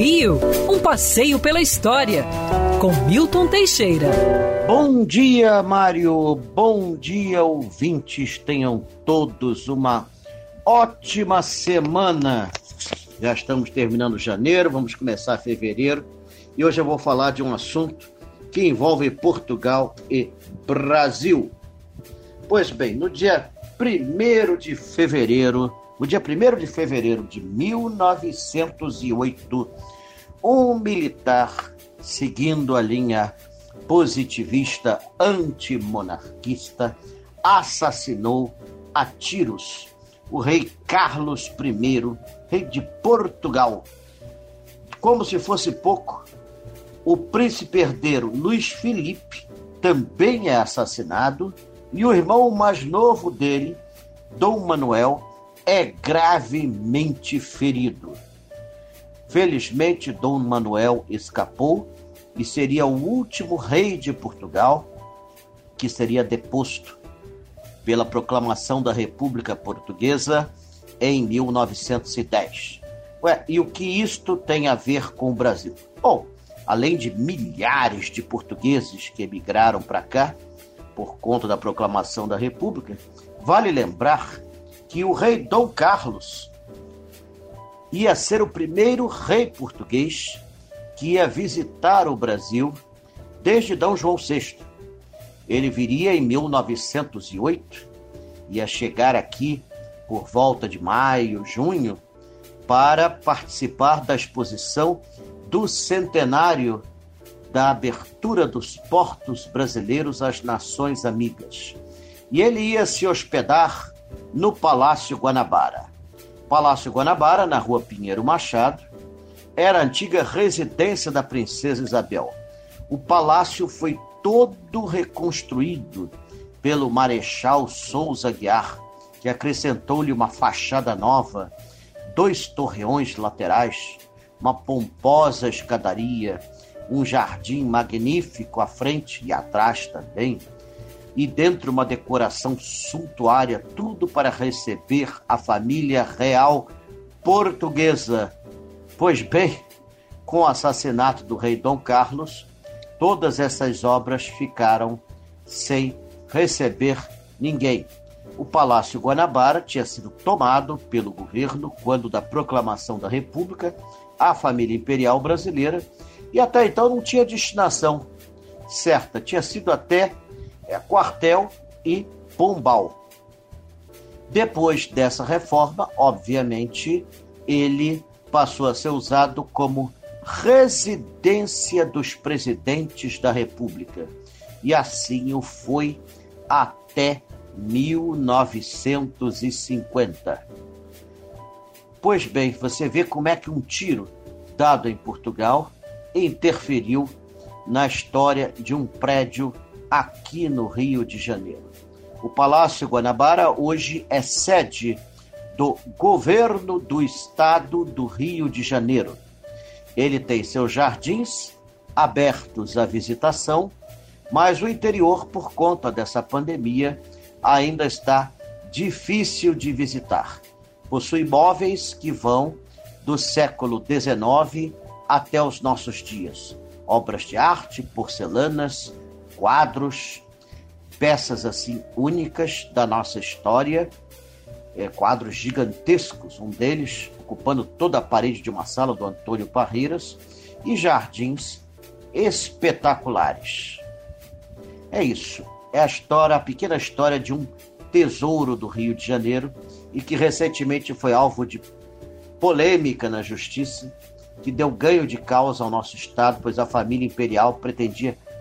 Rio, um passeio pela história, com Milton Teixeira. Bom dia, Mário. Bom dia, ouvintes. Tenham todos uma ótima semana. Já estamos terminando janeiro, vamos começar fevereiro. E hoje eu vou falar de um assunto que envolve Portugal e Brasil. Pois bem, no dia 1 de fevereiro no dia 1 de fevereiro de 1908, um militar, seguindo a linha positivista antimonarquista, assassinou a tiros o rei Carlos I, rei de Portugal. Como se fosse pouco, o príncipe herdeiro Luís Felipe também é assassinado e o irmão mais novo dele, Dom Manuel, é gravemente ferido. Felizmente, Dom Manuel escapou e seria o último rei de Portugal que seria deposto pela proclamação da República Portuguesa em 1910. Ué, e o que isto tem a ver com o Brasil? Bom, além de milhares de portugueses que emigraram para cá por conta da proclamação da República, vale lembrar que o rei Dom Carlos ia ser o primeiro rei português que ia visitar o Brasil desde Dom João VI. Ele viria em 1908, ia chegar aqui por volta de maio, junho, para participar da exposição do centenário da abertura dos portos brasileiros às nações amigas. E ele ia se hospedar no Palácio Guanabara. Palácio Guanabara, na rua Pinheiro Machado, era a antiga residência da princesa Isabel. O palácio foi todo reconstruído pelo Marechal Souza Guiar, que acrescentou-lhe uma fachada nova, dois torreões laterais, uma pomposa escadaria, um jardim magnífico à frente e atrás também, e dentro uma decoração suntuária, tudo para receber a família real portuguesa. Pois bem, com o assassinato do rei Dom Carlos, todas essas obras ficaram sem receber ninguém. O Palácio Guanabara tinha sido tomado pelo governo quando da proclamação da República a família imperial brasileira e até então não tinha destinação certa, tinha sido até é, quartel e pombal. Depois dessa reforma, obviamente, ele passou a ser usado como residência dos presidentes da República. E assim o foi até 1950. Pois bem, você vê como é que um tiro dado em Portugal interferiu na história de um prédio aqui no Rio de Janeiro. O Palácio Guanabara hoje é sede do governo do estado do Rio de Janeiro. Ele tem seus jardins abertos à visitação, mas o interior, por conta dessa pandemia, ainda está difícil de visitar. Possui móveis que vão do século XIX até os nossos dias. Obras de arte, porcelanas, quadros, peças assim únicas da nossa história, é, quadros gigantescos, um deles ocupando toda a parede de uma sala do Antônio Parreiras, e jardins espetaculares. É isso. É a história, a pequena história de um tesouro do Rio de Janeiro e que recentemente foi alvo de polêmica na justiça, que deu ganho de causa ao nosso estado, pois a família imperial pretendia